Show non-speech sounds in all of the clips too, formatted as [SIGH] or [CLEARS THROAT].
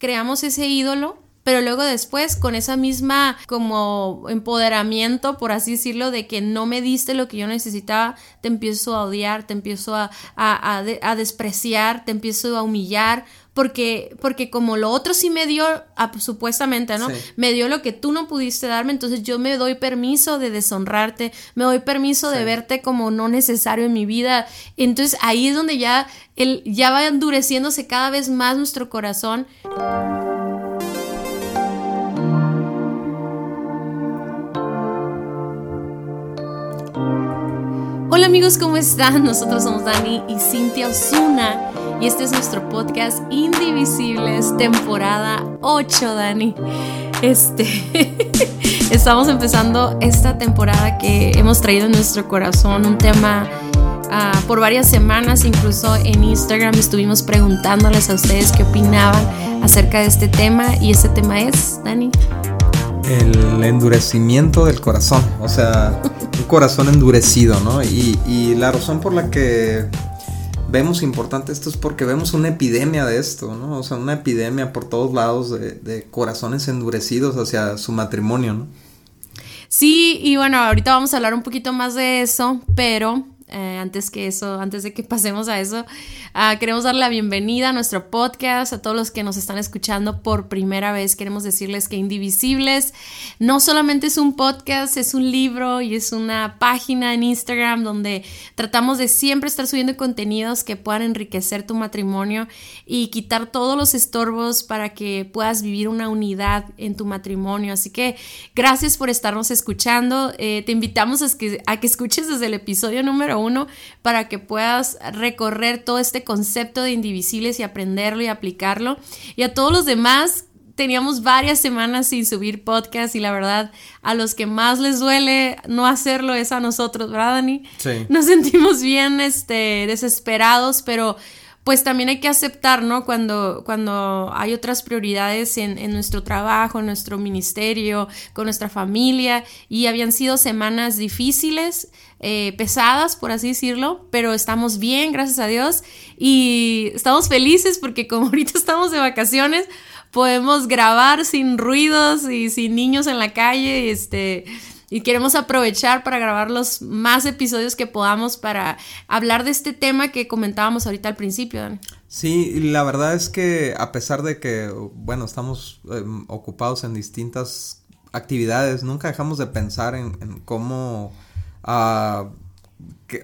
creamos ese ídolo pero luego después con esa misma como empoderamiento, por así decirlo, de que no me diste lo que yo necesitaba, te empiezo a odiar, te empiezo a, a, despreciar, te empiezo a humillar, porque, porque como lo otro sí me dio, ah, pues, supuestamente, ¿no? Me dio lo que tú no pudiste darme, entonces yo me doy permiso de deshonrarte, me doy permiso de verte como no necesario en mi vida. Entonces ahí es donde ya, el, ya va endureciéndose cada vez más nuestro corazón. Hola amigos, ¿cómo están? Nosotros somos Dani y Cintia Osuna y este es nuestro podcast Indivisibles, temporada 8, Dani. Este, [LAUGHS] estamos empezando esta temporada que hemos traído en nuestro corazón, un tema ah, por varias semanas, incluso en Instagram estuvimos preguntándoles a ustedes qué opinaban acerca de este tema y este tema es, Dani el endurecimiento del corazón, o sea, un corazón endurecido, ¿no? Y, la razón por la que vemos importante esto es porque vemos una epidemia de esto, ¿no? O sea, una epidemia por todos lados de, corazones endurecidos hacia su matrimonio, ¿no? Sí, y bueno, ahorita vamos a hablar un poquito más de eso, pero eh, antes que eso, antes de que [LAUGHS] pasemos a eso, uh, queremos dar la bienvenida a nuestro podcast, a todos los que nos están escuchando por primera vez. Queremos decirles que Indivisibles no solamente es un podcast, es un libro y es una página en Instagram donde tratamos de siempre estar subiendo contenidos que puedan enriquecer tu matrimonio y quitar todos los estorbos para que puedas vivir una unidad en tu matrimonio. Así que gracias por estarnos escuchando. Eh, te invitamos a que, a que escuches desde el episodio número uno para que puedas recorrer todo este concepto de indivisibles y aprenderlo y aplicarlo. Y a todos los demás, teníamos varias semanas sin subir podcast y la verdad, a los que más les duele no hacerlo es a nosotros, ¿verdad, Dani? Sí. Nos sentimos bien este, desesperados, pero pues también hay que aceptar, ¿no? Cuando, cuando hay otras prioridades en, en, nuestro trabajo, en nuestro ministerio, con nuestra familia, y habían sido semanas difíciles, eh, pesadas, por así decirlo, pero estamos bien, gracias a Dios, y estamos felices porque como [LAUGHS] ahorita estamos de vacaciones, podemos grabar sin ruidos y sin niños en la calle, este y queremos aprovechar para grabar los más episodios que podamos para hablar de este tema que comentábamos ahorita al principio. Dani. Sí, la verdad es que a pesar de que, bueno, estamos em, ocupados en distintas actividades, nunca dejamos de pensar en, cómo, uh,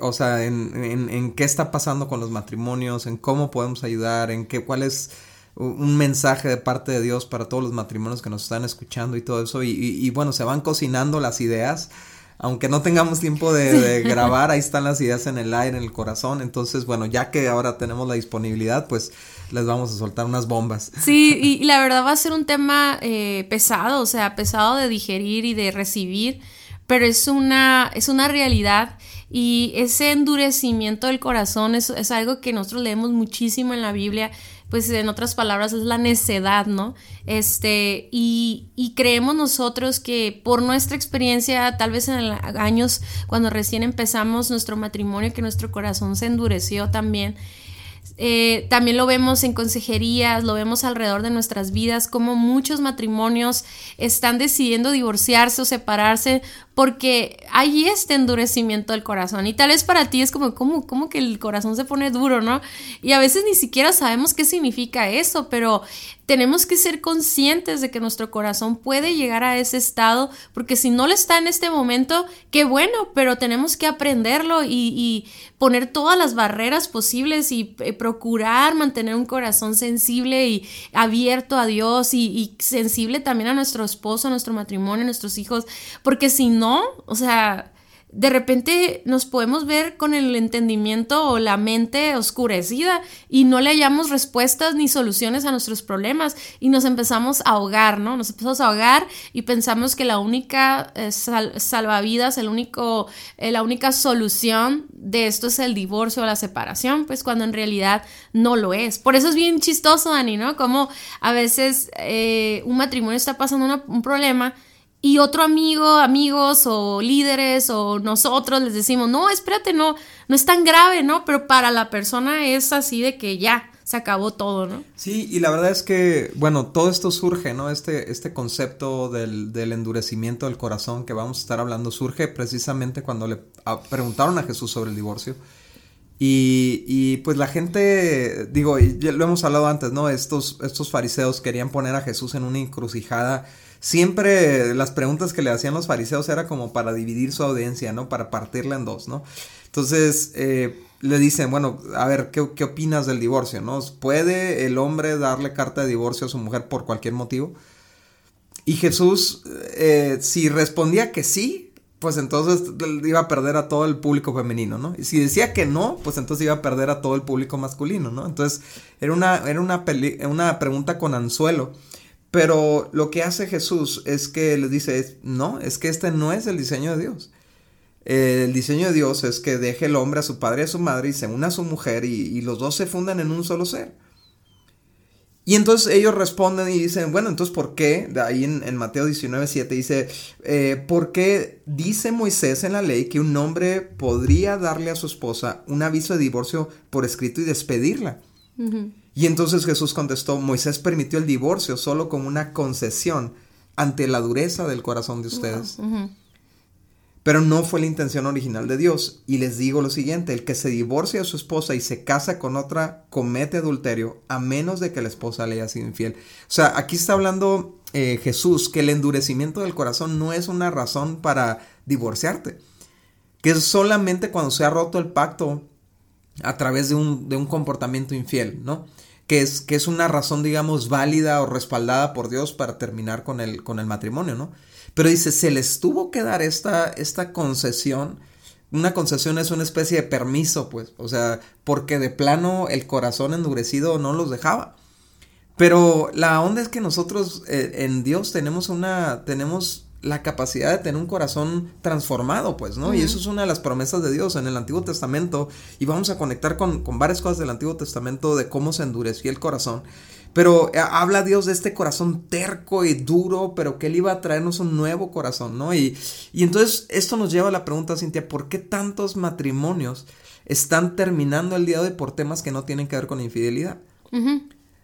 o sea, en, en, en, qué está pasando con los matrimonios, en cómo podemos ayudar, en qué, cuál es un mensaje de parte de Dios para todos los matrimonios que nos están escuchando y todo eso. Y, bueno, se van cocinando las ideas. Aunque no tengamos tiempo de, grabar, ahí están las ideas en el aire, en el corazón. Entonces, bueno, ya que ahora tenemos la disponibilidad, pues les vamos a soltar unas bombas. Sí, y, la verdad va a ser un tema eh, pesado, o sea, pesado de digerir y de recibir, pero es una, es una realidad. Y ese endurecimiento del corazón es, es algo que nosotros leemos muchísimo en la Biblia pues en otras palabras es la necedad, ¿no? Este, y, y creemos nosotros que por nuestra experiencia, tal vez en años cuando recién empezamos nuestro matrimonio, que nuestro corazón se endureció también, eh, también lo vemos en consejerías, lo vemos alrededor de nuestras vidas, como muchos matrimonios están decidiendo divorciarse o separarse porque hay este endurecimiento del corazón. Y tal vez para ti es como, como, como que el corazón se pone duro, ¿no? Y a veces ni siquiera sabemos qué significa eso, pero tenemos que ser conscientes de que nuestro corazón puede llegar a ese estado, porque si no lo está en este momento, qué bueno, pero tenemos que aprenderlo y, poner todas las barreras posibles y eh, procurar mantener un corazón sensible y abierto a Dios y, y sensible también a nuestro esposo, a nuestro matrimonio, a nuestros hijos, porque si no, o sea, de repente nos podemos ver con el entendimiento o la mente oscurecida y no le hallamos respuestas ni soluciones a nuestros problemas y nos empezamos a ahogar, ¿no? Nos empezamos a ahogar y pensamos que la única eh, salvavidas, el único, eh, la única solución de esto es el divorcio o la separación, pues cuando en realidad no lo es. Por eso es bien chistoso, Dani, ¿no? Como a veces eh, un matrimonio está pasando un problema y otro amigo, amigos o líderes o nosotros les decimos, no, espérate, no, no es tan grave, ¿no? Pero para la persona es así de que ya, se acabó todo, ¿no? Sí, y la verdad es que, bueno, todo esto surge, ¿no? Este, este concepto del, del endurecimiento del corazón que vamos a estar hablando surge precisamente cuando le preguntaron a Jesús sobre el divorcio. Y, y, pues la gente, digo, ya lo hemos hablado antes, ¿no? Estos, estos fariseos querían poner a Jesús en una encrucijada. Siempre las preguntas que le hacían los fariseos era como para dividir su audiencia, ¿no? Para partirla en dos, ¿no? Entonces, eh, le dicen, bueno, a ver, ¿qué, ¿qué, opinas del divorcio, no? ¿Puede el hombre darle carta de divorcio a su mujer por cualquier motivo? Y Jesús, eh, si respondía que sí, pues entonces iba a perder a todo el público femenino, ¿no? Y si decía que no, pues entonces iba a perder a todo el público masculino, ¿no? Entonces era una, era una, una pregunta con anzuelo. Pero lo que hace Jesús es que les dice, no, es que este no es el diseño de Dios. el diseño de Dios es que deje el hombre a su padre y a su madre y se una a su mujer y, y los dos se fundan en un solo ser. Y entonces ellos responden y dicen, bueno, entonces ¿por qué? De ahí en, Mateo 19, 7 dice, eh, ¿por qué dice Moisés en la ley que un hombre podría darle a su esposa un aviso de divorcio por escrito y despedirla? Y entonces Jesús contestó, Moisés permitió el divorcio solo como una concesión ante la dureza del corazón de ustedes. Pero no fue la intención original de Dios. Y les digo lo siguiente, el que se divorcia de su esposa y se casa con otra comete adulterio a menos de que la esposa le haya sido infiel. O sea, aquí está hablando eh, Jesús que el endurecimiento del corazón no es una razón para divorciarte. Que es solamente cuando se ha roto el pacto a través de un, de un comportamiento infiel, ¿no? Que es, que es una razón, digamos, válida o respaldada por Dios para terminar con el, con el matrimonio, ¿no? Pero dice, se les tuvo que dar esta, esta concesión. Una concesión es una especie de permiso, pues. O sea, porque de plano el corazón endurecido no los dejaba. Pero la onda es que nosotros eh, en Dios tenemos una, tenemos la capacidad de tener un corazón transformado, pues, ¿no? Y eso es una de las promesas de Dios en el Antiguo Testamento. Y vamos a conectar con, con varias cosas del Antiguo Testamento de cómo se endureció el corazón. Pero eh, habla Dios de este corazón terco y duro, pero que Él iba a traernos un nuevo corazón, ¿no? Y, y entonces esto nos lleva a la pregunta, Cintia, ¿por qué tantos matrimonios están terminando el día de hoy por temas que no tienen que ver con infidelidad?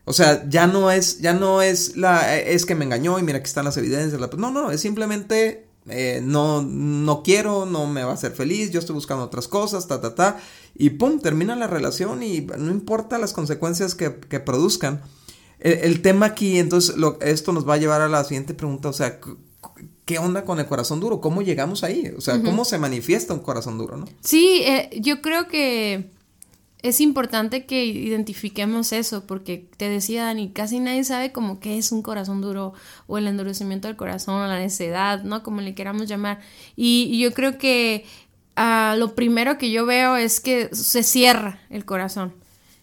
O sea, ya no es, ya no es la, es que me engañó y mira que están las evidencias. no, no, es simplemente eh, no, no quiero, no me va a hacer feliz, yo estoy buscando otras cosas, ta, ta, ta. Y pum, termina la relación y no importa las consecuencias que, que produzcan el, tema aquí, entonces, lo, esto nos va a llevar a la siguiente pregunta, o sea, ¿qué onda con el corazón duro? ¿Cómo llegamos ahí? O sea, ¿cómo se manifiesta un corazón duro, no? Sí, eh, yo creo que es importante que identifiquemos eso, porque te decía Dani, casi nadie sabe como qué es un corazón duro o el endurecimiento del corazón o la necedad, ¿no? Como le queramos llamar. Y, yo creo que ah, lo primero que yo veo es que se cierra el corazón.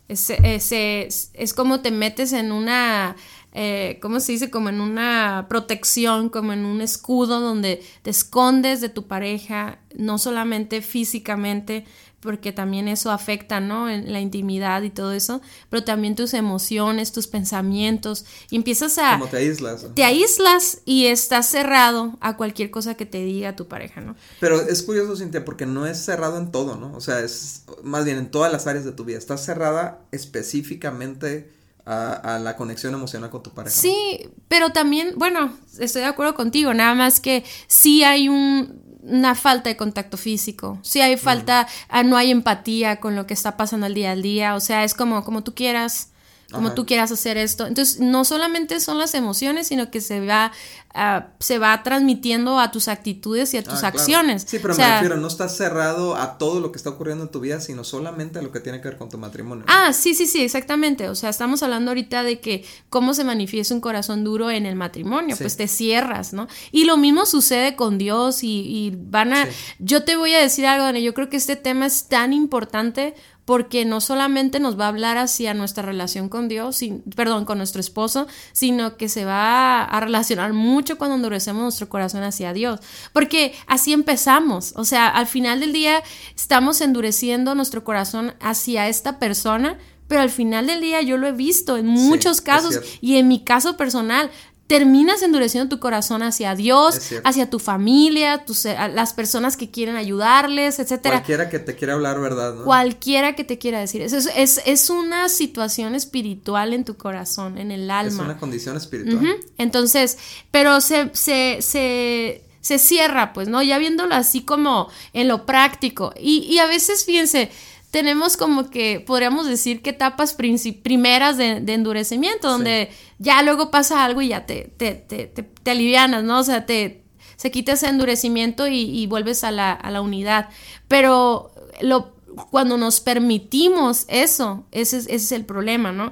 Es, como te metes en una, eh, ¿cómo se dice? Como en una protección, como en un escudo donde te escondes de tu pareja, no solamente físicamente, porque también eso afecta, ¿no? En la intimidad y todo eso, pero también tus emociones, tus pensamientos, y empiezas a... Como te aíslas. Te aíslas y estás cerrado a cualquier cosa que te diga tu pareja, ¿no? Pero es curioso, Cintia, porque no es cerrado en todo, ¿no? O sea, es más bien en todas las áreas de tu vida, estás cerrada específicamente... A, la conexión emocional con tu pareja. Sí, pero también, bueno, estoy de acuerdo contigo, nada más que sí hay un, una falta de contacto físico, si hay falta, ah, no hay empatía con lo que está pasando al día al día, o sea, es como, como tú quieras, como tú quieras hacer esto. Entonces, no solamente son las emociones, sino que se va, uh, se va transmitiendo a tus actitudes y a tus ah, acciones. Sí, pero me refiero, no estás cerrado a todo lo que está ocurriendo en tu vida, sino solamente a lo que tiene que ver con tu matrimonio. Ah, sí, sí, sí, exactamente. O sea, estamos hablando ahorita de que cómo se manifiesta un corazón duro en el matrimonio, pues te cierras, ¿no? Y lo mismo sucede con Dios y, y van a... Yo te voy a decir algo, Dani, yo creo que este tema es tan importante porque no solamente nos va a hablar hacia nuestra relación con Dios, perdón, con nuestro esposo, sino que se va a relacionar mucho cuando endurecemos nuestro corazón hacia Dios, porque así empezamos, o sea, al final del día estamos endureciendo nuestro corazón hacia esta persona, pero al final del día yo lo he visto en muchos casos y en mi caso personal, terminas endureciendo tu corazón hacia Dios, hacia tu familia, tus, las personas que quieren ayudarles, etcétera. Cualquiera que te quiera hablar, ¿verdad? Cualquiera que te quiera decir. Es, es, es, una situación espiritual en tu corazón, en el alma. Es una condición espiritual. Entonces, pero se, se, se, se, cierra, pues, ¿no? Ya viéndolo así como en lo práctico. Y, y a veces, fíjense, tenemos como que, podríamos decir que etapas primeras de, endurecimiento, donde ya luego pasa algo y ya te, te, te, te, alivianas, ¿no? O sea, te, se quita ese endurecimiento y, vuelves a la, a la, unidad. Pero lo, cuando nos permitimos eso, ese, ese es el problema, ¿no?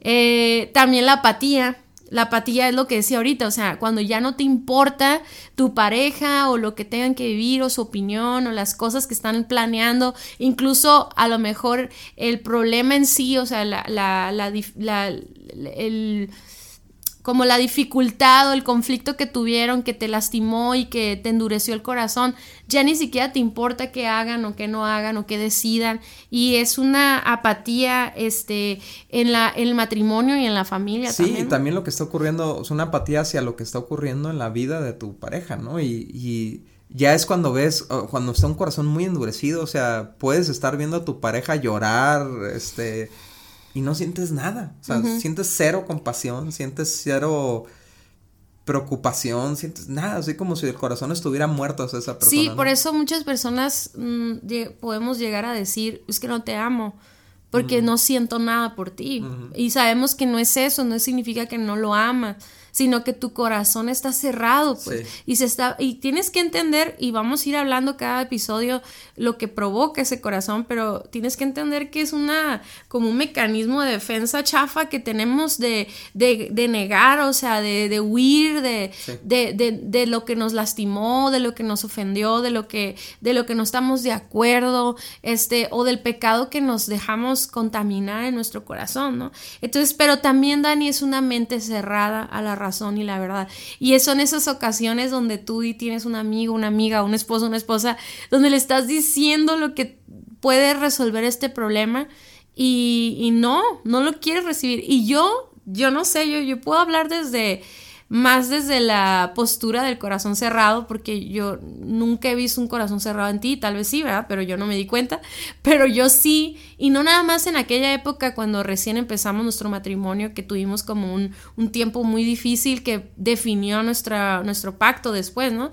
Eh, también la apatía la apatía es lo que decía ahorita, o sea, cuando ya no te importa tu pareja o lo que tengan que vivir o su opinión o las cosas que están planeando, incluso a lo mejor el problema en sí, o sea, la, la, la, la el como la dificultad o el conflicto que tuvieron que te lastimó y que te endureció el corazón, ya ni siquiera te importa que hagan o que no hagan o que decidan y es una apatía este en la el matrimonio y en la familia sí, también. también lo que está ocurriendo es una apatía hacia lo que está ocurriendo en la vida de tu pareja, ¿no? Y, y ya es cuando ves, cuando está un corazón muy endurecido, o sea, puedes estar viendo a tu pareja llorar, este, y no sientes nada. O sea, sientes cero compasión, sientes cero preocupación, sientes nada, así como si el corazón estuviera muerto hacia esa persona. Sí, por eso muchas personas mm, podemos llegar a decir, es que no te amo, porque no siento nada por ti. Y sabemos que no es eso, no significa que no lo amas sino que tu corazón está cerrado, pues, y se está, y tienes que entender, y vamos a ir hablando cada episodio lo que provoca ese corazón, pero tienes que entender que es una, como un mecanismo de defensa chafa que tenemos de, de, de negar, o sea, de, de huir de, de, de, lo que nos lastimó, de lo que nos ofendió, de lo que, de lo que no estamos de acuerdo, este, o del pecado que nos dejamos contaminar en nuestro corazón, ¿no? Entonces, pero también, Dani, es una mente cerrada a la razón y la verdad. Y son esas ocasiones donde tú tienes un amigo, una amiga, un esposo, una esposa, donde le estás diciendo lo que puede resolver este problema y, no, no lo quieres recibir. Y yo, yo no sé, yo, yo puedo hablar desde más desde la postura del corazón cerrado, porque yo nunca he visto un corazón cerrado en ti, tal vez sí, ¿verdad? Pero yo no me di cuenta, pero yo sí, y no nada más en aquella época cuando recién empezamos nuestro matrimonio, que tuvimos como un, un tiempo muy difícil que definió nuestra, nuestro pacto después, ¿no?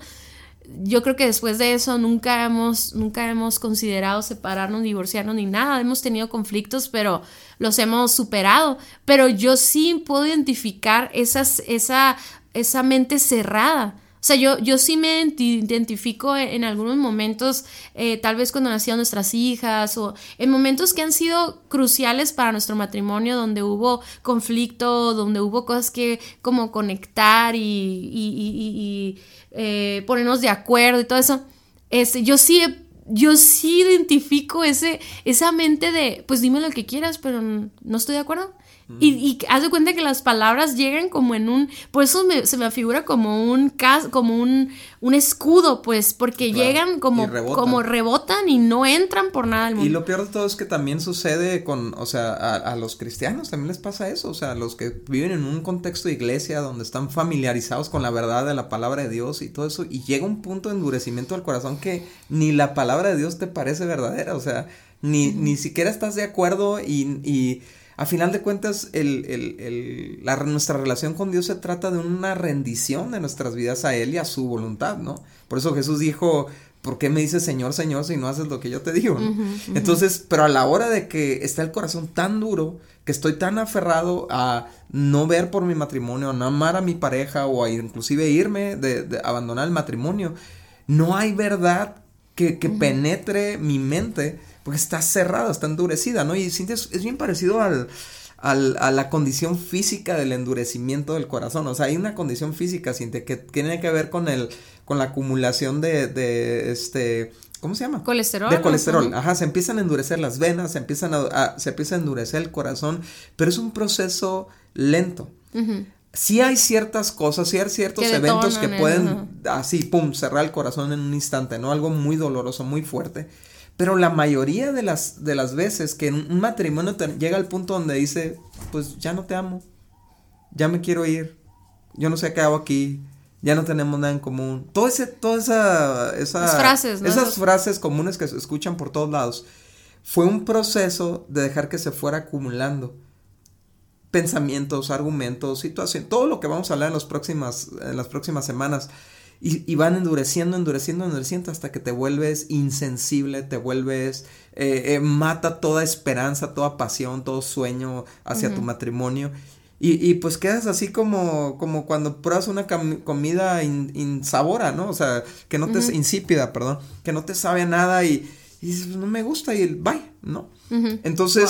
Yo creo que después de eso nunca hemos, nunca hemos considerado separarnos, divorciarnos ni nada. Hemos tenido conflictos, pero los hemos superado. Pero yo sí puedo identificar esas, esa, esa mente cerrada. O sea, yo, yo sí me identifico en, algunos momentos, eh, tal vez cuando nacieron nuestras hijas o en momentos que han sido cruciales para nuestro matrimonio, donde hubo conflicto, donde hubo cosas que como conectar y, y, eh, ponernos de acuerdo y todo eso. Este, yo sí yo sí identifico ese, esa mente de, pues dime lo que quieras, pero no estoy de acuerdo. Y, y haz de cuenta que las palabras llegan como en un, por eso se me figura como un como un, un escudo, pues, porque llegan como rebotan. como rebotan y no entran por nada del mundo. Y lo peor de todo es que también sucede con, o sea, a, los cristianos también les pasa eso, o sea, los que viven en un contexto de iglesia donde están familiarizados con la verdad de la palabra de Dios y todo eso, y llega un punto de endurecimiento del corazón que ni la palabra de Dios te parece verdadera, o sea, ni, ni siquiera estás de acuerdo y, y a final de cuentas, el, el, el, la, nuestra relación con Dios se trata de una rendición de nuestras vidas a Él y a su voluntad, ¿no? Por eso Jesús dijo, ¿por qué me dices Señor, Señor si no haces lo que yo te digo? Entonces, pero a la hora de que está el corazón tan duro, que estoy tan aferrado a no ver por mi matrimonio, a no amar a mi pareja o a inclusive irme, de, abandonar el matrimonio, no hay verdad que, que penetre mi mente porque está cerrada, está endurecida, ¿no? Y sientes, es bien parecido al, al, a la condición física del endurecimiento del corazón, o sea, hay una condición física, siente, que tiene que ver con el, con la acumulación de, de este, ¿cómo se llama? Colesterol. De colesterol, ajá, se empiezan a endurecer las venas, se empiezan a, se empieza a endurecer el corazón, pero es un proceso lento. Sí hay ciertas cosas, sí hay ciertos eventos que pueden así, pum, cerrar el corazón en un instante, ¿no? Algo muy doloroso, muy fuerte. Pero la mayoría de las, de las veces que un matrimonio llega al punto donde dice, pues ya no te amo, ya me quiero ir, yo no sé qué hago aquí, ya no tenemos nada en común. Todo ese, toda esa, esas frases, Esas frases comunes que se escuchan por todos lados. Fue un proceso de dejar que se fuera acumulando pensamientos, argumentos, situaciones, todo lo que vamos a hablar en, los próximas, en las próximas semanas. Y, van endureciendo, endureciendo, endureciendo hasta que te vuelves insensible, te vuelves, eh, eh, mata toda esperanza, toda pasión, todo sueño hacia tu matrimonio. Y, pues quedas así como, como cuando pruebas una comida insabora, ¿no? O sea, que no te, insípida, perdón, que no te sabe nada y, dices, no me gusta y el bye, ¿no? Entonces,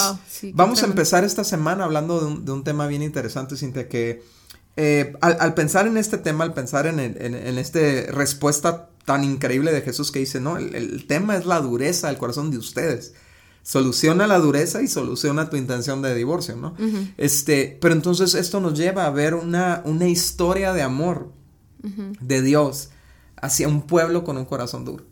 vamos a empezar esta semana hablando de un, de un tema bien interesante, Cintia, que eh, al, pensar en este tema, al pensar en, en, esta respuesta tan increíble de Jesús que dice, no, el, tema es la dureza del corazón de ustedes. Soluciona la dureza y soluciona tu intención de divorcio, ¿no? Este, pero entonces esto nos lleva a ver una, una historia de amor de Dios hacia un pueblo con un corazón duro.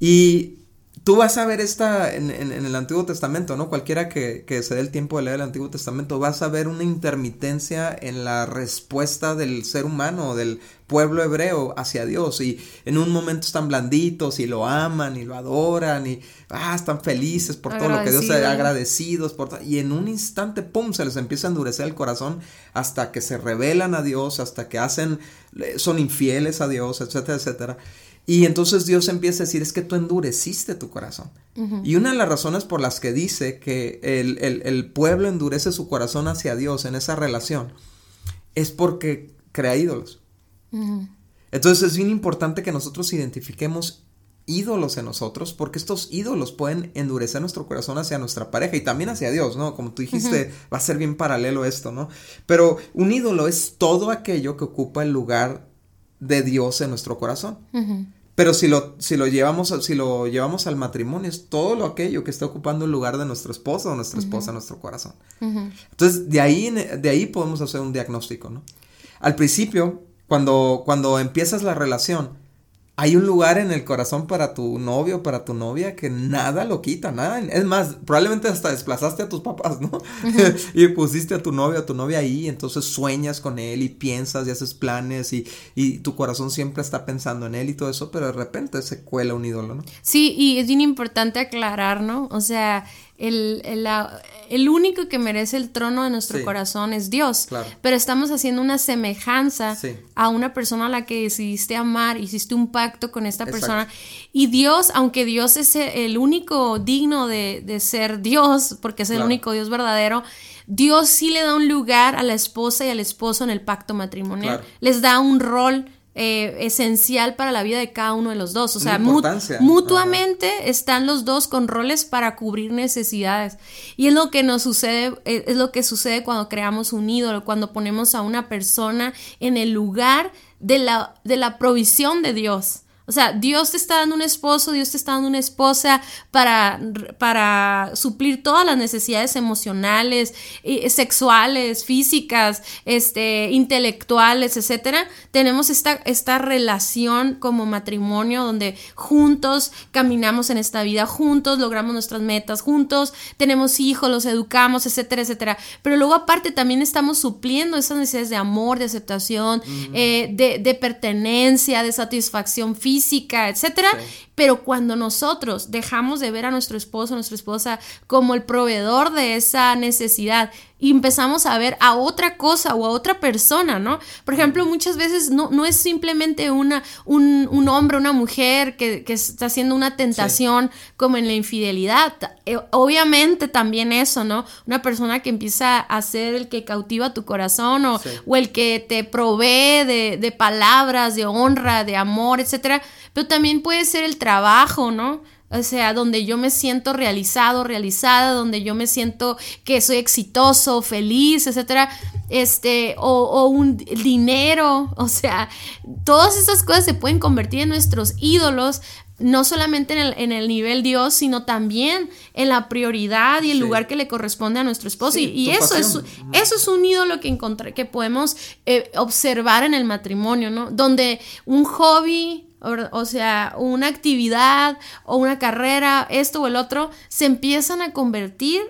Y Tú vas a ver esta en, el Antiguo Testamento, ¿no? Cualquiera que, se dé el tiempo de leer el Antiguo Testamento, vas a ver una intermitencia en la respuesta del ser humano, del pueblo hebreo hacia Dios. Y en un momento están blanditos y lo aman y lo adoran y ah, están felices por todo lo que Dios ha agradecidos. Por y en un instante, ¡pum!, se les empieza a endurecer el corazón hasta que se revelan a Dios, hasta que hacen, son infieles a Dios, etcétera, etcétera. Y entonces Dios empieza a decir, es que tú endureciste tu corazón. Y una de las razones por las que dice que el, pueblo endurece su corazón hacia Dios en esa relación es porque crea ídolos. Entonces es bien importante que nosotros identifiquemos ídolos en nosotros, porque estos ídolos pueden endurecer nuestro corazón hacia nuestra pareja y también hacia Dios, ¿no? Como tú dijiste, va a ser bien paralelo esto, ¿no? Pero un ídolo es todo aquello que ocupa el lugar de Dios en nuestro corazón. Pero si lo, si lo llevamos, si lo llevamos al matrimonio, es todo lo aquello que está ocupando el lugar de nuestro esposo o nuestra esposa en nuestro corazón. Entonces, de ahí, de ahí podemos hacer un diagnóstico, ¿no? Al principio, cuando, cuando empiezas la relación, hay un lugar en el corazón para tu novio, para tu novia, que nada lo quita, nada. Es más, probablemente hasta desplazaste a tus papás, ¿no? [LAUGHS] y pusiste a tu novio, a tu novia ahí, entonces sueñas con él y piensas y haces planes y, y tu corazón siempre está pensando en él y todo eso, pero de repente se cuela un ídolo, ¿no? Sí, y es bien importante aclarar, ¿no? O sea, el, el, único que merece el trono de nuestro corazón es Dios. Pero estamos haciendo una semejanza a una persona a la que decidiste amar, hiciste un pacto con esta persona. Y Dios, aunque Dios es el único digno de, ser Dios, porque es el único Dios verdadero, Dios sí le da un lugar a la esposa y al esposo en el pacto matrimonial. Les da un rol eh, esencial para la vida de cada uno de los dos. O sea, mutuamente están los dos con roles para cubrir necesidades. Y es lo que nos sucede, eh, es lo que sucede cuando creamos un ídolo, cuando ponemos a una persona en el lugar de la, de la provisión de Dios. O sea, Dios te está dando un esposo, Dios te está dando una esposa para, para suplir todas las necesidades emocionales, sexuales, físicas, este, intelectuales, etcétera. Tenemos esta, esta relación como matrimonio donde juntos caminamos en esta vida, juntos logramos nuestras metas, juntos tenemos hijos, los educamos, etcétera, etcétera. Pero luego aparte también estamos supliendo esas necesidades de amor, de aceptación, eh, de, de pertenencia, de satisfacción física física, etcétera, pero cuando nosotros dejamos de ver a nuestro esposo, a nuestra esposa como el proveedor de esa necesidad y empezamos a ver a otra cosa o a otra persona, ¿no? Por ejemplo, muchas veces no, no es simplemente una, un, un hombre, una mujer que, que, está haciendo una tentación como en la infidelidad. Eh, obviamente también eso, ¿no? Una persona que empieza a ser el que cautiva tu corazón o, o el que te provee de, de palabras, de honra, de amor, etcétera. Pero también puede ser el trabajo, ¿no? O sea, donde yo me siento realizado, realizada, donde yo me siento que soy exitoso, feliz, etcétera, este, o, un dinero, o sea, todas esas cosas se pueden convertir en nuestros ídolos, no solamente en el, en el nivel Dios, sino también en la prioridad y el lugar que le corresponde a nuestro esposo. y, eso es, eso es un ídolo que, que podemos eh, observar en el matrimonio, ¿no? Donde un hobby o sea, una actividad o una carrera, esto o el otro, se empiezan a convertir,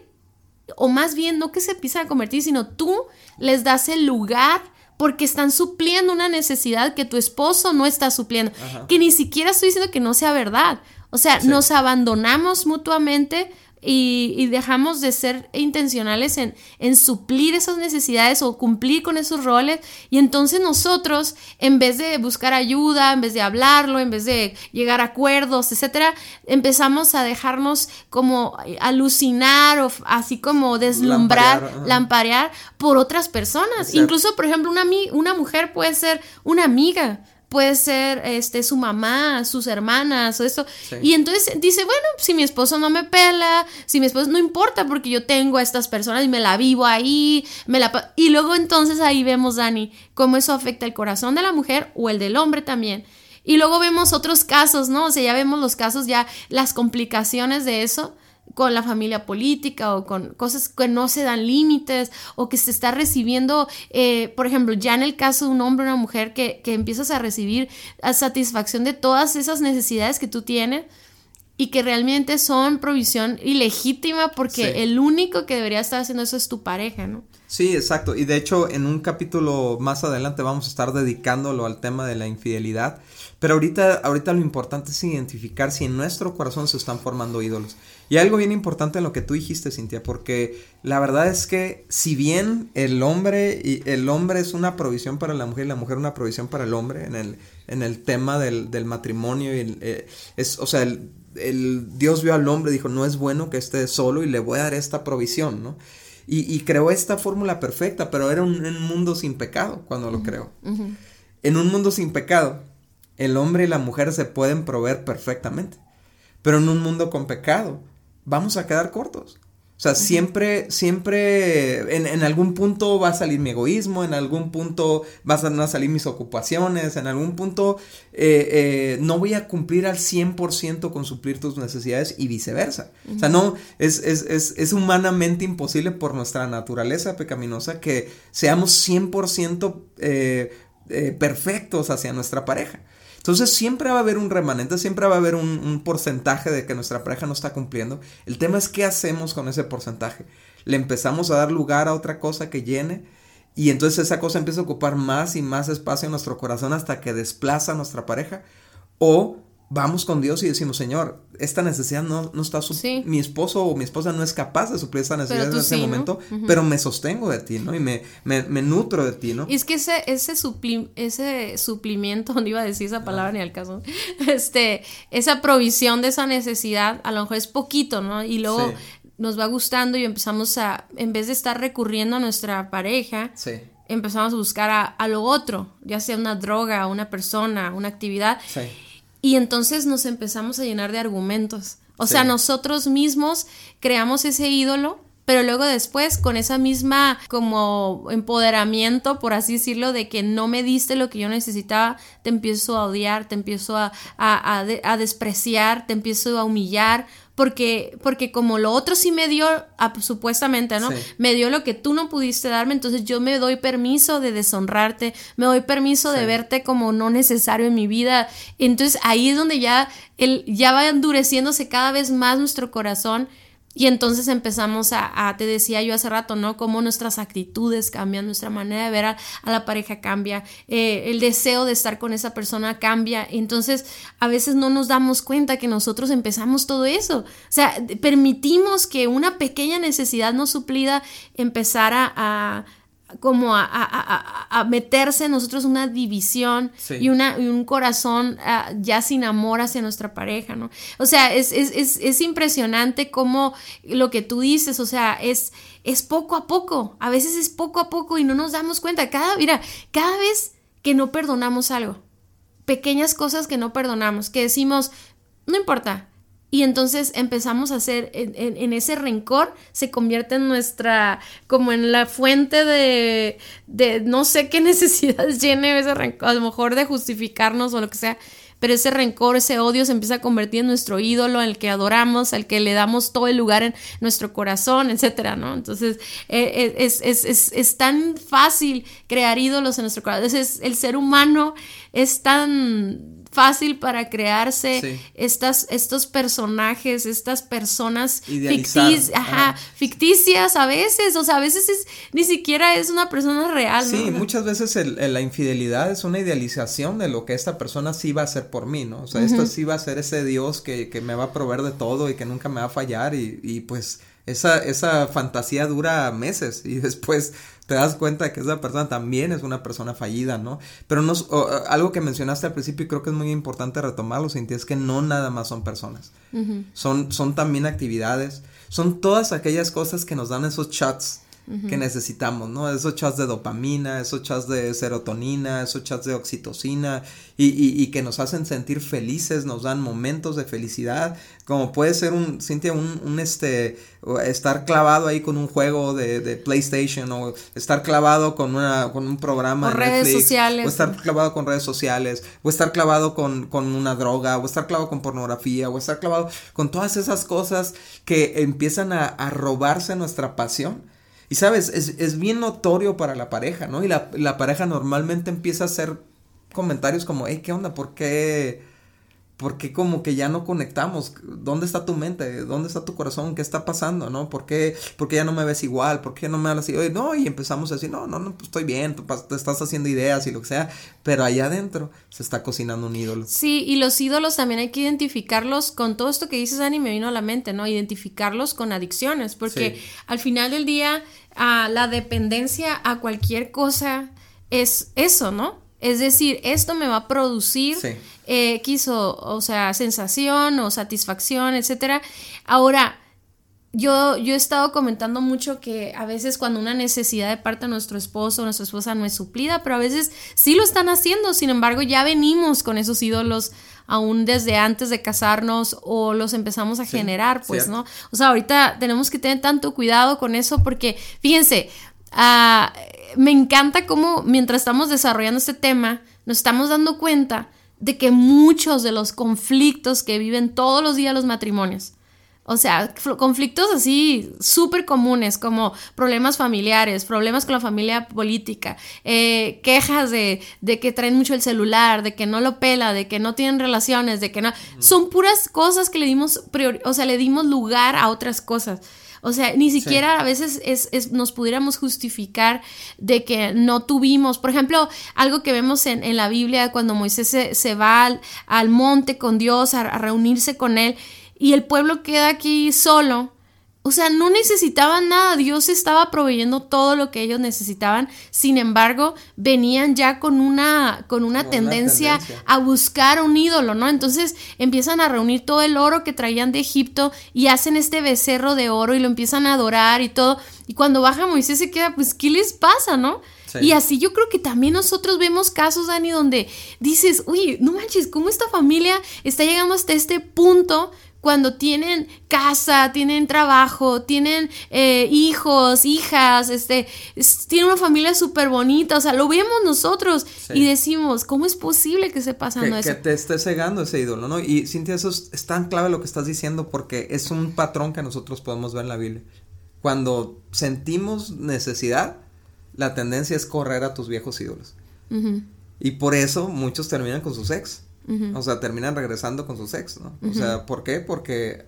o más bien no que se empiezan a convertir, sino tú les das el lugar porque están supliendo una necesidad que tu esposo no está supliendo, que ni siquiera estoy diciendo que no sea verdad. O sea, nos abandonamos mutuamente y, dejamos de ser intencionales en, en, suplir esas necesidades o cumplir con esos roles. Y entonces nosotros, en vez de buscar ayuda, en vez de hablarlo, en vez de llegar a acuerdos, etcétera, empezamos a dejarnos como alucinar o así como deslumbrar, lamparear, por otras personas. Incluso, por ejemplo, una, una mujer puede ser una amiga puede ser este su mamá, sus hermanas o eso. Y entonces dice, bueno, si mi esposo no me pela, si mi esposo no importa porque yo tengo a estas personas y me la vivo ahí, me la y luego entonces ahí vemos Dani cómo eso afecta el corazón de la mujer o el del hombre también. Y luego vemos otros casos, ¿no? O sea, ya vemos los casos ya las complicaciones de eso con la familia política o con cosas que no se dan límites o que se está recibiendo, eh, por ejemplo, ya en el caso de un hombre o una mujer que, que empiezas a recibir a satisfacción de todas esas necesidades que tú tienes y que realmente son provisión ilegítima porque el único que debería estar haciendo eso es tu pareja, ¿no? Sí, exacto. Y de hecho, en un capítulo más adelante vamos a estar dedicándolo al tema de la infidelidad. Pero ahorita, ahorita lo importante es identificar si en nuestro corazón se están formando ídolos. Y algo bien importante en lo que tú dijiste, Cintia, porque la verdad es que si bien el hombre y el hombre es una provisión para la mujer y la mujer una provisión para el hombre en el, en el tema del, matrimonio, y eh, es, o sea, el, Dios vio al hombre y dijo, no es bueno que esté solo y le voy a dar esta provisión, ¿no? Y, creó esta fórmula perfecta, pero era un, mundo sin pecado cuando lo creó. En un mundo sin pecado, el hombre y la mujer se pueden proveer perfectamente. Pero en un mundo con pecado, vamos a quedar cortos. O sea, siempre, siempre, en, algún punto va a salir mi egoísmo, en algún punto van a salir mis ocupaciones, en algún punto eh, eh, no voy a cumplir al 100% con suplir tus necesidades y viceversa. O sea, no, es, es, es, es, humanamente imposible por nuestra naturaleza pecaminosa que seamos 100% eh, perfectos hacia nuestra pareja. Entonces siempre va a haber un remanente, siempre va a haber un, porcentaje de que nuestra pareja no está cumpliendo. El tema es qué hacemos con ese porcentaje. Le empezamos a dar lugar a otra cosa que llene y entonces esa cosa empieza a ocupar más y más espacio en nuestro corazón hasta que desplaza a nuestra pareja. O vamos con Dios y decimos, Señor, esta necesidad no, no está, mi esposo o mi esposa no es capaz de suplir esta necesidad en ese momento, pero me sostengo de ti, ¿no? Y me, me, nutro de ti, ¿no? Y es que ese, ese, ese suplimiento, [LAUGHS] no iba a decir esa palabra ni al caso, este, esa provisión de esa necesidad, a lo mejor es poquito, ¿no? Y luego nos va gustando y empezamos a, en vez de estar recurriendo a nuestra pareja, empezamos a buscar a, a, lo otro, ya sea una droga, una persona, una actividad. Sí y entonces nos empezamos a llenar de argumentos. O sea, nosotros mismos creamos ese ídolo, pero luego después con esa misma como empoderamiento, por así decirlo, de que no me diste lo que yo necesitaba, te empiezo a odiar, te empiezo a, a, a despreciar, te empiezo a humillar, porque, porque como lo otro sí me dio, ah, pues, supuestamente, ¿no? Me dio lo que tú no pudiste darme, entonces yo me doy permiso de deshonrarte, me doy permiso de verte como no necesario en mi vida. Entonces ahí es donde ya, el, ya va endureciéndose cada vez más nuestro corazón y entonces empezamos a, te decía yo hace rato, ¿no? Cómo nuestras actitudes cambian, nuestra manera de ver a, la pareja cambia, eh, el deseo de estar con esa persona cambia. Entonces, a veces no nos damos cuenta que nosotros empezamos todo eso. O sea, permitimos que una pequeña necesidad no suplida empezara a como a, a, a, meterse en nosotros una división y, una, y un corazón ah, ya sin amor hacia nuestra pareja, ¿no? O sea, es, es, es, es, impresionante cómo lo que tú dices, o sea, es, es poco a poco, a veces es poco a poco y no nos damos cuenta. Cada, mira, cada vez que no perdonamos algo, pequeñas cosas que no perdonamos, que decimos, no importa, y entonces empezamos a hacer, en, ese rencor se convierte en nuestra, como en la fuente de, de no sé qué [LAUGHS] necesidades tiene ese rencor, a lo mejor de justificarnos o lo que sea, pero ese rencor, ese odio se empieza a convertir en nuestro ídolo, el que adoramos, al que le damos todo el lugar en nuestro corazón, etcétera, ¿no? Entonces, eh, eh, es, es, es, tan fácil crear ídolos en nuestro corazón. Es, el ser humano es tan fácil para crearse estas, estos personajes, estas personas ficticias a veces, o sea, a veces es, ni siquiera es una persona real. Sí, muchas veces la infidelidad es una idealización de lo que esta persona sí va a hacer por mí, ¿no? O sea, esto sí va a ser ese Dios que, que, me va a proveer de todo y que nunca me va a fallar y, y pues esa, esa fantasía dura meses y [LAUGHS] después te das cuenta que esa persona también es una persona fallida, ¿no? Pero no, algo que mencionaste al principio y creo que es muy importante retomarlo, Cintia, es que no nada más son personas. son, son también actividades, son todas aquellas cosas que nos dan esos chats que necesitamos, ¿no? Esos chats de dopamina, esos chats de serotonina, esos chats de oxitocina y, y, y, que nos hacen sentir felices, nos dan momentos de felicidad, como puede ser un, Cintia, un, un este, estar clavado ahí con un juego de, de, PlayStation o estar clavado con una, con un programa de redes Netflix, sociales. o estar clavado con redes sociales, o estar clavado con, con una droga, o estar clavado con pornografía, o estar clavado con todas esas cosas que empiezan a, a robarse nuestra pasión y sabes, es, es bien notorio para la pareja, ¿no? Y la, la, pareja normalmente empieza a hacer comentarios como, hey, ¿qué onda? ¿Por qué? ¿Por qué como que ya no conectamos? ¿Dónde está tu mente? ¿Dónde está tu corazón? ¿Qué está pasando? ¿No? ¿Por qué, por qué ya no me ves igual? ¿Por qué no me hablas así? Oye, no, y empezamos a decir, no, no, no, pues estoy bien, tú te estás haciendo ideas y lo que sea, pero allá adentro se está cocinando un ídolo. Sí, y los ídolos también hay que identificarlos con todo esto que dices, Dani, me vino a la mente, ¿no? Identificarlos con adicciones, porque al final del día la dependencia a cualquier cosa es eso, ¿no? Es decir, esto me va a producir X o, sea, sensación o satisfacción, etcétera. Ahora, yo, yo he estado comentando mucho que a veces cuando una necesidad de parte de nuestro esposo o nuestra esposa no es suplida, pero a veces sí lo están haciendo, sin embargo ya venimos con esos ídolos aún desde antes de casarnos o los empezamos a generar, pues, ¿no? O sea, ahorita tenemos que tener tanto cuidado con eso porque, fíjense, uh, me encanta cómo mientras estamos desarrollando este tema, nos estamos dando cuenta de que muchos de los conflictos que viven todos los días los matrimonios, o sea, conflictos así súper comunes como problemas familiares, problemas con la familia política, eh, quejas de, de, que traen mucho el celular, de que no lo pela, de que no tienen relaciones, de que no... Son puras cosas que le dimos, o sea, le dimos lugar a otras cosas. O sea, ni siquiera a veces es, nos pudiéramos justificar de que no tuvimos, por ejemplo, algo que vemos en, en la Biblia cuando Moisés se, se va al, al, monte con Dios a, a reunirse con él y el pueblo queda aquí solo. O sea, no necesitaban nada, Dios estaba proveyendo todo lo que ellos necesitaban. Sin embargo, venían ya con una con una, tendencia, a buscar un ídolo, ¿no? Entonces, empiezan a reunir todo el oro que traían de Egipto y hacen este becerro de oro y lo empiezan a adorar y todo. Y cuando baja Moisés se queda, pues, ¿qué les pasa, no? Y así yo creo que también nosotros vemos casos, Dani, donde dices, uy, no manches, ¿cómo esta familia está llegando hasta este punto cuando tienen casa, tienen trabajo, tienen eh, hijos, hijas, este, tienen una familia súper bonita, o sea, lo vemos nosotros y decimos, ¿cómo es posible que se pasando que, eso? Que te esté cegando ese ídolo, ¿no? Y Cintia, eso es, es, tan clave lo que estás diciendo porque es un patrón que nosotros podemos ver en la Biblia. Cuando sentimos necesidad, la tendencia es correr a tus viejos ídolos. Y por eso muchos terminan con sus ex. O sea, terminan regresando con su ex, ¿no? O sea, ¿por qué? Porque,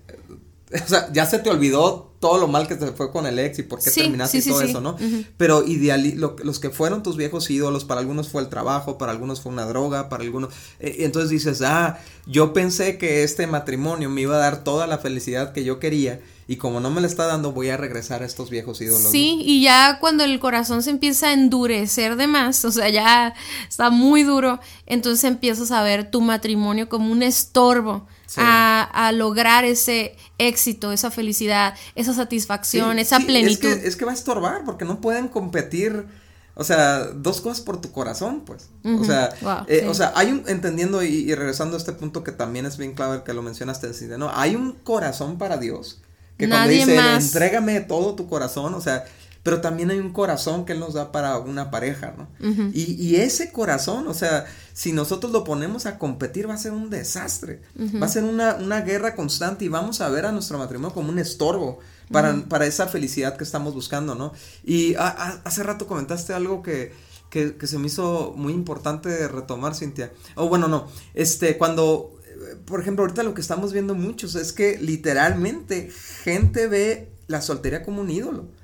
[LAUGHS] o sea, ya se te olvidó todo lo mal que te fue con el ex y por qué terminaste y todo eso, ¿no? Pero ideali los que fueron tus viejos ídolos, para algunos fue el trabajo, para algunos fue una droga, para algunos... Eh, entonces dices, ah, yo pensé que este matrimonio me iba a dar toda la felicidad que yo quería y como no me la está dando voy a regresar a estos viejos ídolos. Sí, y ya cuando el corazón se empieza a endurecer de más, o sea, ya está muy duro, entonces empiezas a ver tu matrimonio como un estorbo. A, lograr ese éxito, esa felicidad, esa satisfacción, esa plenitud. Es que, es que va a estorbar porque no pueden competir o sea, dos cosas por tu corazón, pues. O sea, eh, o sea, hay un, entendiendo y, regresando a este punto que también es bien clave que lo mencionaste, ¿no? Hay un corazón para Dios que cuando dice, entrégame todo tu corazón, o sea, pero también hay un corazón que Él nos da para una pareja, ¿no? y, y, ese corazón, o sea, si nosotros lo ponemos a competir va a ser un desastre, va a ser una, una, guerra constante y vamos a ver a nuestro matrimonio como un estorbo para, para esa felicidad que estamos buscando, ¿no? Y hace rato comentaste algo que, que, que se me hizo muy importante retomar, Cintia. O bueno, no, este, cuando, por ejemplo, ahorita lo que estamos viendo muchos es que literalmente gente ve la soltería como un ídolo.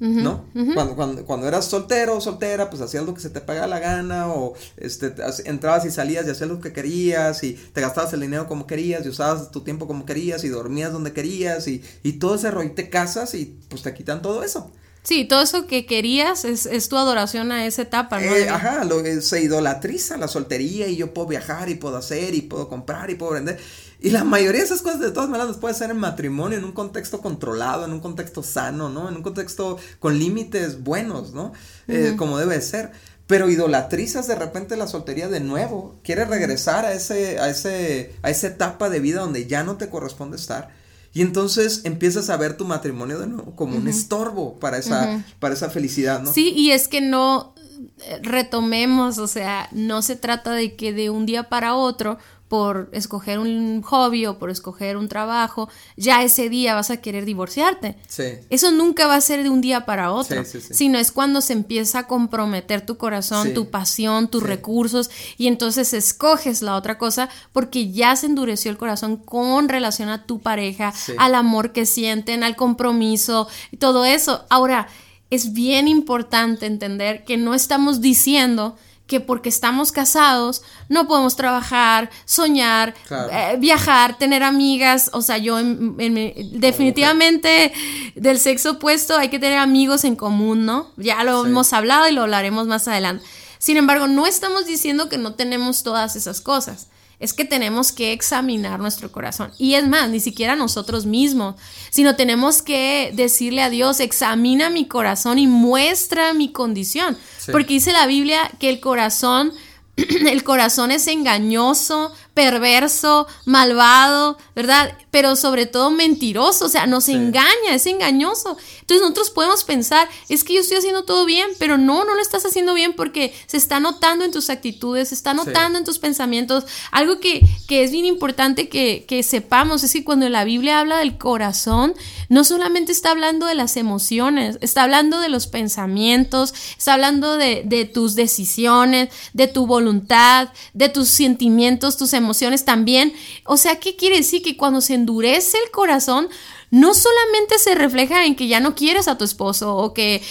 ¿No? cuando, cuando, cuando, eras soltero o soltera, pues hacías lo que se te pagaba la gana, o este, entrabas y salías y hacías lo que querías, y te gastabas el dinero como querías, y usabas tu tiempo como querías, y dormías donde querías, y, y todo ese rollo, te casas y pues te quitan todo eso. Sí, todo eso que querías es, es tu adoración a esa etapa, ¿no? Eh, ajá, lo, se idolatriza la soltería y yo puedo viajar y puedo hacer y puedo comprar y puedo vender. Y la mayoría de esas cosas de todas maneras las puedes hacer en matrimonio, en un contexto controlado, en un contexto sano, ¿no? En un contexto con límites buenos, ¿no? Eh, como debe ser. Pero idolatrizas de repente la soltería de nuevo. Quieres regresar a ese, a ese, a esa etapa de vida donde ya no te corresponde estar y entonces empiezas a ver tu matrimonio de nuevo como un estorbo para esa, para esa felicidad, ¿no? Sí, y es que no eh, retomemos, o sea, no se trata de que de un día para otro por escoger un hobby o por escoger un trabajo, ya ese día vas a querer divorciarte. Sí. Eso nunca va a ser de un día para otro, sino es cuando se empieza a comprometer tu corazón, tu pasión, tus recursos y entonces escoges la otra cosa porque ya se endureció el corazón con relación a tu pareja, al amor que sienten, al compromiso y todo eso. Ahora, es bien importante entender que no estamos diciendo que porque estamos casados no podemos trabajar, soñar, eh, viajar, tener amigas. O sea, yo definitivamente del sexo opuesto hay que tener amigos en común, ¿no? Ya lo hemos hablado y lo hablaremos más adelante. Sin embargo, no estamos diciendo que no tenemos todas esas cosas es que tenemos que examinar nuestro corazón. Y es más, ni siquiera nosotros mismos, sino tenemos que decirle a Dios, examina mi corazón y muestra mi condición. Porque dice la Biblia que el corazón, [CLEARS THROAT] el corazón es engañoso, perverso, malvado, ¿verdad? Pero sobre todo mentiroso, o sea, nos engaña, es engañoso. Entonces nosotros podemos pensar, es que yo estoy haciendo todo bien, pero no, no lo estás haciendo bien porque se está notando en tus actitudes, se está notando en tus pensamientos. Algo que, que es bien importante que, que, sepamos es que cuando la Biblia habla del corazón, no solamente está hablando de las emociones, está hablando de los pensamientos, está hablando de, de tus decisiones, de tu voluntad, de tus sentimientos, tus emociones emociones también. O sea, ¿qué quiere decir? Que cuando se endurece el corazón, no solamente se refleja en que ya no quieres a tu esposo o que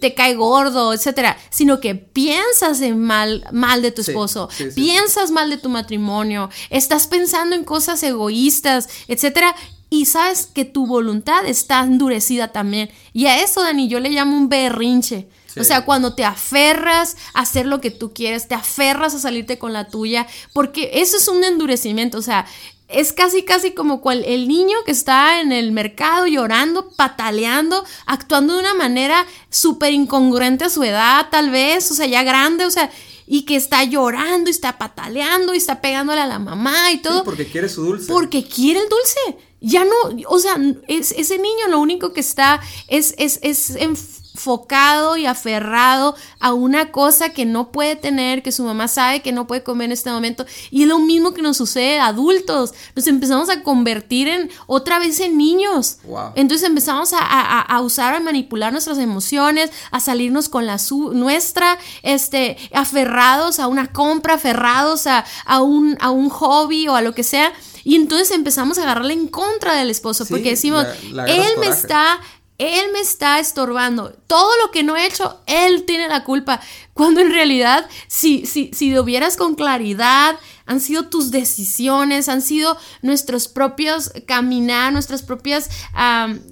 te cae gordo, etcétera, sino que piensas en mal, mal de tu esposo, piensas mal de tu matrimonio, estás pensando en cosas egoístas, etcétera, y sabes que tu voluntad está endurecida también. Y a eso, Dani, yo le llamo un berrinche. O sea, cuando te aferras a hacer lo que tú quieres, te aferras a salirte con la tuya, porque eso es un endurecimiento, o sea, es casi, casi como cual el niño que está en el mercado llorando, pataleando, actuando de una manera súper incongruente a su edad, tal vez, o sea, ya grande, o sea, y que está llorando y está pataleando y está pegándole a la mamá y todo. porque quiere su dulce. Porque quiere el dulce. Ya no, o sea, es, ese niño lo único que está es, es, es enfocado y aferrado a una cosa que no puede tener, que su mamá sabe que no puede comer en este momento. Y es lo mismo que nos sucede a adultos. Nos empezamos a convertir en otra vez en niños. Entonces empezamos a, a, usar, a manipular nuestras emociones, a salirnos con la nuestra, este, aferrados a una compra, aferrados a, a, un, a un hobby o a lo que sea. Y entonces empezamos a agarrarle en contra del esposo, porque decimos, él me está él me está estorbando. Todo lo que no he hecho, Él tiene la culpa. Cuando en realidad, si, si, si lo vieras con claridad, han sido tus decisiones, han sido nuestros propios caminar, nuestras propias,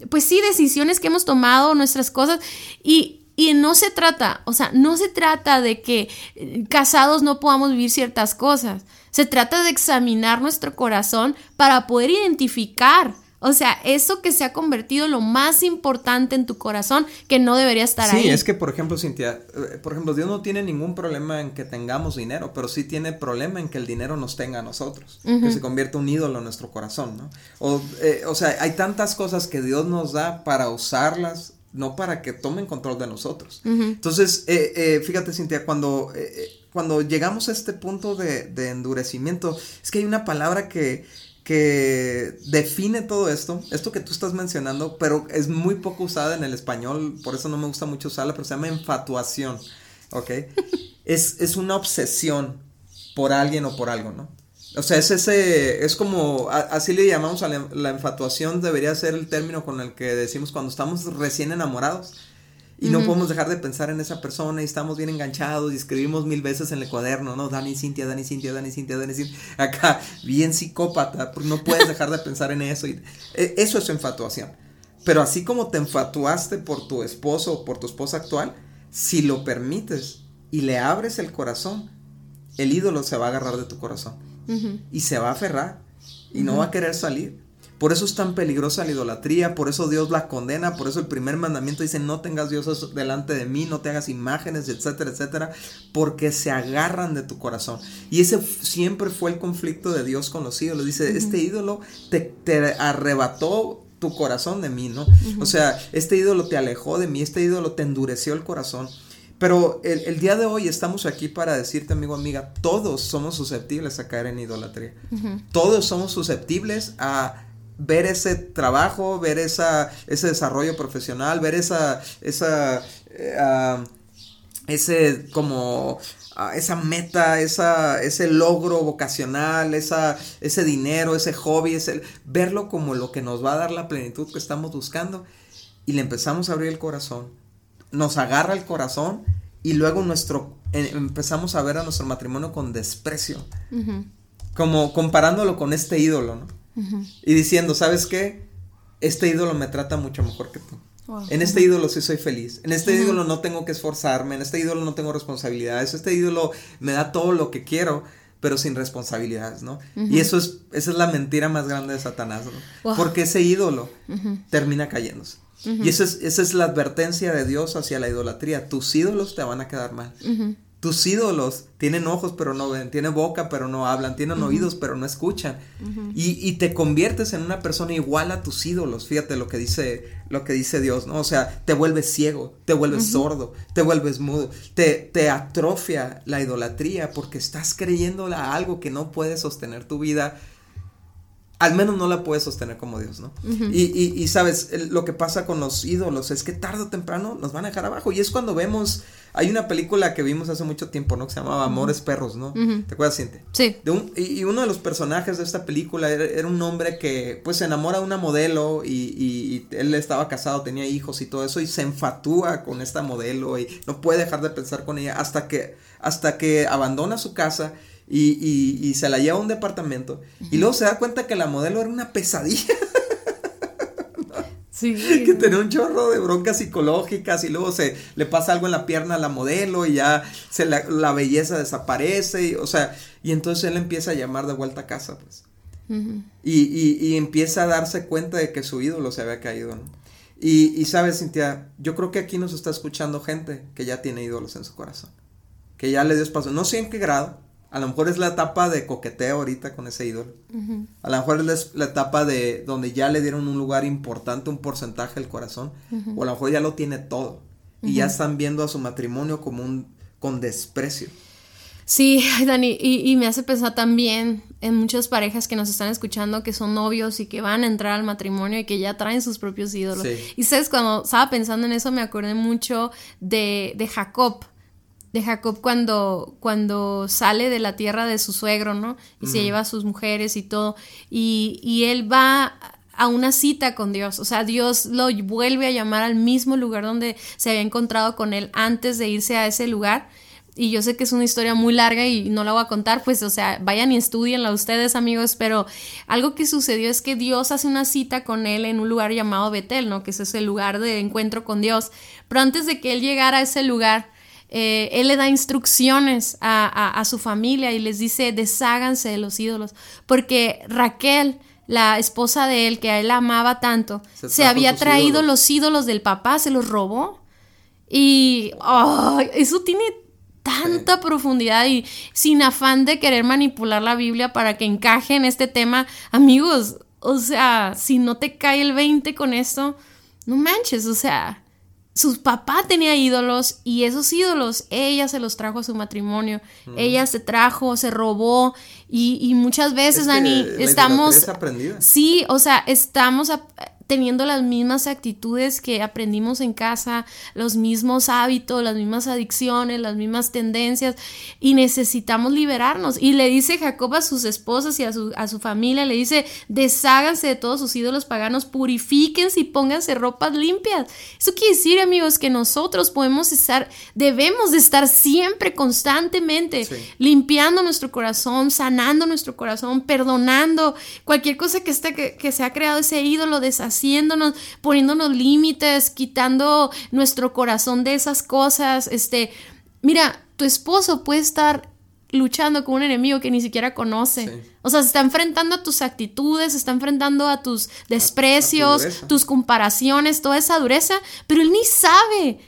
pues sí, decisiones que hemos tomado, nuestras cosas. Y, y no se trata, o sea, no se trata de que eh, casados no podamos vivir ciertas cosas. Se trata de examinar nuestro corazón para poder identificar o sea, eso que se ha convertido en lo más importante en tu corazón que no debería estar ahí. Sí, es que, por ejemplo, Cintia, eh, por ejemplo, Dios no tiene ningún problema en que tengamos dinero, pero sí tiene problema en que el dinero nos tenga a nosotros, que se convierta un ídolo en nuestro corazón, ¿no? O, eh, o sea, hay tantas cosas que Dios nos da para usarlas no para que tomen control de nosotros. Entonces, eh, fíjate, Cintia, cuando, cuando llegamos a este punto de, de, endurecimiento, es que hay una palabra que, que define todo esto, esto que tú estás mencionando, pero es muy poco usada en el español, por eso no me gusta mucho usarla, pero se llama enfatuación. ¿ok? [LAUGHS] es, es una obsesión por alguien o por algo, ¿no? O sea, es ese, es como, así le llamamos a la, infatuación, debería ser el término con el que decimos cuando estamos recién enamorados y no podemos dejar de pensar en esa persona y estamos bien enganchados y escribimos mil veces en el cuaderno, ¿no? Dani, Cintia, Dani, Cintia, Dani, Cintia, Dani, Cintia, acá, bien psicópata, porque no puedes dejar de pensar en eso. Y, e, eso es infatuación. Pero así como te enfatuaste por tu esposo o por tu esposa actual, si lo permites y le abres el corazón, el ídolo se va a agarrar de tu corazón y se va a aferrar y no va a querer salir. Por eso es tan peligrosa la idolatría, por eso Dios la condena, por eso el primer mandamiento dice no tengas dioses delante de mí, no te hagas imágenes, etcétera, etcétera, porque se agarran de tu corazón. Y ese siempre fue el conflicto de Dios con los ídolos. Dice, este ídolo te, te, arrebató tu corazón de mí, ¿no? O sea, este ídolo te alejó de mí, este ídolo te endureció el corazón. Pero el, día de hoy estamos aquí para decirte, amigo, amiga, todos somos susceptibles a caer en idolatría. Todos somos susceptibles a ver ese trabajo, ver esa, ese desarrollo profesional, ver esa, esa, eh, ese como esa meta, esa, ese logro vocacional, esa, ese dinero, ese hobby, ese, verlo como lo que nos va a dar la plenitud que estamos buscando. Y le empezamos a abrir el corazón nos agarra el corazón y luego nuestro empezamos a ver a nuestro matrimonio con desprecio. Como comparándolo con este ídolo, ¿no? Y diciendo, ¿sabes qué? Este ídolo me trata mucho mejor que tú. En este ídolo sí soy feliz. En este ídolo no tengo que esforzarme. En este ídolo no tengo responsabilidades. Este ídolo me da todo lo que quiero, pero sin responsabilidades, ¿no? Y eso es, esa es la mentira más grande de Satanás, ¿no? Porque ese ídolo termina cayéndose. Y esa es, esa es la advertencia de Dios hacia la idolatría. Tus ídolos te van a quedar mal. Tus ídolos tienen ojos pero no ven, tienen boca pero no hablan, tienen oídos pero no escuchan. y, te conviertes en una persona igual a tus ídolos. Fíjate lo que dice, lo que dice Dios, ¿no? O sea, te vuelves ciego, te vuelves sordo, te vuelves mudo, te, te atrofia la idolatría porque estás creyendo a algo que no puede sostener tu vida al menos no la puedes sostener como Dios, ¿no? y, y, sabes, lo que pasa con los ídolos es que tarde o temprano nos van a dejar abajo. Y es cuando vemos, hay una película que vimos hace mucho tiempo, ¿no? Que se llamaba Amores Perros, ¿no? ¿Te acuerdas, Cintia? Sí. y, uno de los personajes de esta película era, un hombre que pues se enamora de una modelo y, él estaba casado, tenía hijos y todo eso y se enfatúa con esta modelo y no puede dejar de pensar con ella hasta que, hasta que abandona su casa y, y, se la lleva a un departamento y luego se da cuenta que la modelo era una pesadilla. Sí. [LAUGHS] Que tenía un chorro de broncas psicológicas y luego se le pasa algo en la pierna a la modelo y ya se la, la belleza desaparece, y, o sea, y entonces él empieza a llamar de vuelta a casa, pues. y, y, y, empieza a darse cuenta de que su ídolo se había caído, ¿no? Y, y sabes, Cintia, yo creo que aquí nos está escuchando gente que ya tiene ídolos en su corazón, que ya le dio espacio, no sé en qué grado, a lo mejor es la etapa de coqueteo ahorita con ese ídolo. A lo mejor es la etapa de donde ya le dieron un lugar importante, un porcentaje del corazón. O a lo mejor ya lo tiene todo. Y ya están viendo a su matrimonio como un con desprecio. Sí, Dani, y, y, me hace pensar también en muchas parejas que nos están escuchando que son novios y que van a entrar al matrimonio y que ya traen sus propios ídolos. Y sabes, cuando estaba pensando en eso me acordé mucho de, de Jacob de Jacob cuando, cuando sale de la tierra de su suegro, ¿no? Y se lleva a sus mujeres y todo. Y, y él va a una cita con Dios. O sea, Dios lo vuelve a llamar al mismo lugar donde se había encontrado con él antes de irse a ese lugar. Y yo sé que es una historia muy larga y no la voy a contar, pues, o sea, vayan y estudienla ustedes, amigos, pero algo que sucedió es que Dios hace una cita con él en un lugar llamado Betel, ¿no? Que es ese lugar de encuentro con Dios. Pero antes de que él llegara a ese lugar, eh, él le da instrucciones a, su familia y les dice, desháganse de los ídolos, porque Raquel, la esposa de él, que a él amaba tanto, se, había traído los ídolos del papá, se los robó. Y eso tiene tanta profundidad y sin afán de querer manipular la Biblia para que encaje en este tema, amigos, o sea, si no te cae el 20 con esto, no manches, o sea, su papá tenía ídolos y esos ídolos ella se los trajo a su matrimonio. Ella se trajo, se robó y, muchas veces, Dani, estamos... Sí, o sea, estamos teniendo las mismas actitudes que aprendimos en casa, los mismos hábitos, las mismas adicciones, las mismas tendencias y necesitamos liberarnos. Y le dice Jacob a sus esposas y a su, a su familia, le dice, desháganse de todos sus ídolos paganos, purifíquense y pónganse ropas limpias. Eso quiere decir, amigos, que nosotros podemos estar, debemos de estar siempre, constantemente, limpiando nuestro corazón, sanando nuestro corazón, perdonando cualquier cosa que, esté, que, que se ha creado ese ídolo, deshaciendo haciéndonos, poniéndonos límites, quitando nuestro corazón de esas cosas. Este, mira, tu esposo puede estar luchando con un enemigo que ni siquiera conoce. O sea, se está enfrentando a tus actitudes, se está enfrentando a tus desprecios, tus comparaciones, toda esa dureza, pero él ni sabe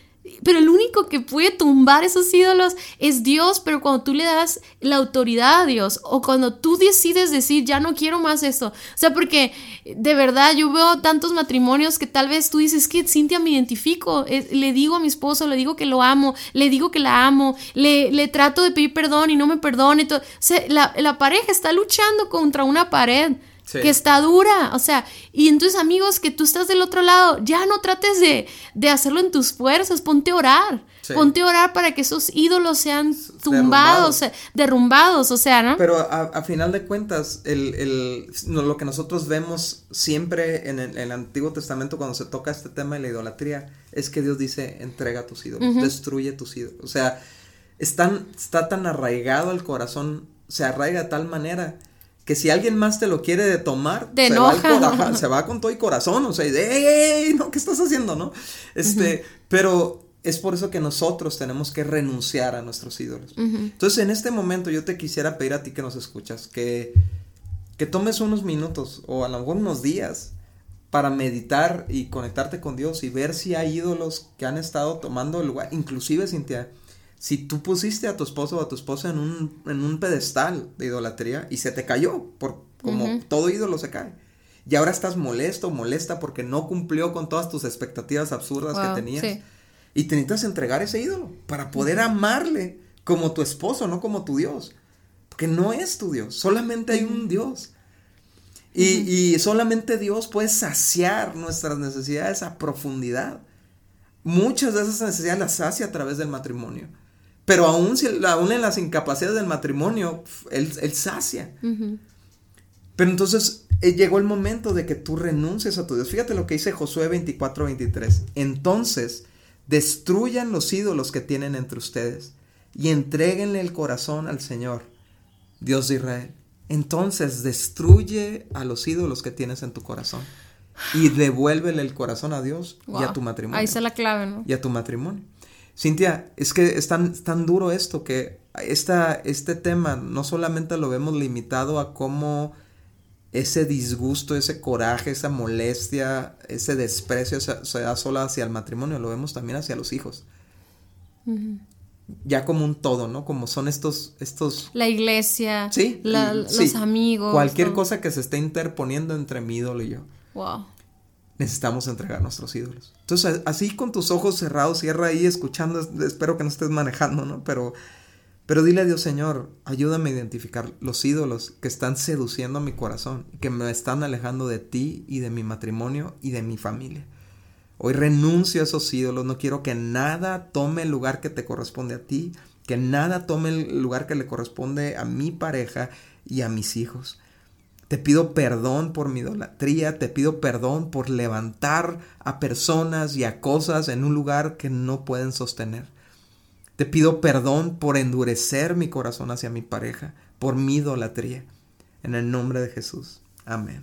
pero el único que puede tumbar esos ídolos es Dios, pero cuando tú le das la autoridad a Dios o cuando tú decides decir, ya no quiero más esto. O sea, porque de verdad yo veo tantos matrimonios que tal vez tú dices que Cintia me identifico, le digo a mi esposo, le digo que lo amo, le digo que la amo, le, le trato de pedir perdón y no me perdone. O sea, la, la pareja está luchando contra una pared que está dura, o sea, y entonces amigos, que tú estás del otro lado, ya no trates de, hacerlo en tus fuerzas, ponte a orar, ponte a orar para que esos ídolos sean tumbados, derrumbados, o sea, ¿no? Pero a, final de cuentas, el, lo que nosotros vemos siempre en el, Antiguo Testamento cuando se toca este tema de la idolatría, es que Dios dice, entrega tus ídolos, destruye tus ídolos, o sea, está tan arraigado al corazón, se arraiga de tal manera que si alguien más te lo quiere de tomar, se, Va [LAUGHS] se va con todo y corazón, o sea, y de, ¡Ey, no, ¿qué estás haciendo, no? Este, pero es por eso que nosotros tenemos que renunciar a nuestros ídolos. Entonces, en este momento yo te quisiera pedir a ti que nos escuchas, que, que tomes unos minutos o a lo mejor unos días para meditar y conectarte con Dios y ver si hay ídolos que han estado tomando el lugar, inclusive Cintia, si tú pusiste a tu esposo o a tu esposa en un, en un pedestal de idolatría y se te cayó, por, como todo ídolo se cae. Y ahora estás molesto, molesta porque no cumplió con todas tus expectativas absurdas que tenías. Y te necesitas entregar ese ídolo para poder amarle como tu esposo, no como tu Dios. Porque no es tu Dios, solamente hay un Dios. Y, y solamente Dios puede saciar nuestras necesidades a profundidad. Muchas de esas necesidades las sacia a través del matrimonio. Pero aún, si, aún en las incapacidades del matrimonio, él, sacia. Pero entonces eh, llegó el momento de que tú renuncies a tu Dios. Fíjate lo que dice Josué 24, 23. Entonces, destruyan los ídolos que tienen entre ustedes y entreguenle el corazón al Señor, Dios de Israel. Entonces, destruye a los ídolos que tienes en tu corazón y devuélvele el corazón a Dios y a tu matrimonio. Ahí está la clave, ¿no? Y a tu matrimonio. Cintia, es que es tan, tan duro esto que esta, este tema no solamente lo vemos limitado a cómo ese disgusto, ese coraje, esa molestia, ese desprecio se, da solo hacia el matrimonio, lo vemos también hacia los hijos. Ya como un todo, ¿no? Como son estos, estos... La iglesia, sí, los amigos. Cualquier cosa que se esté interponiendo entre mi ídolo y yo. Wow necesitamos entregar nuestros ídolos. Entonces, así con tus ojos cerrados, cierra ahí escuchando, espero que no estés manejando, ¿no? Pero, pero dile a Dios, Señor, ayúdame a identificar los ídolos que están seduciendo a mi corazón, que me están alejando de ti y de mi matrimonio y de mi familia. Hoy renuncio a esos ídolos, no quiero que nada tome el lugar que te corresponde a ti, que nada tome el lugar que le corresponde a mi pareja y a mis hijos. Te pido perdón por mi idolatría, te pido perdón por levantar a personas y a cosas en un lugar que no pueden sostener. Te pido perdón por endurecer mi corazón hacia mi pareja, por mi idolatría. En el nombre de Jesús. Amén.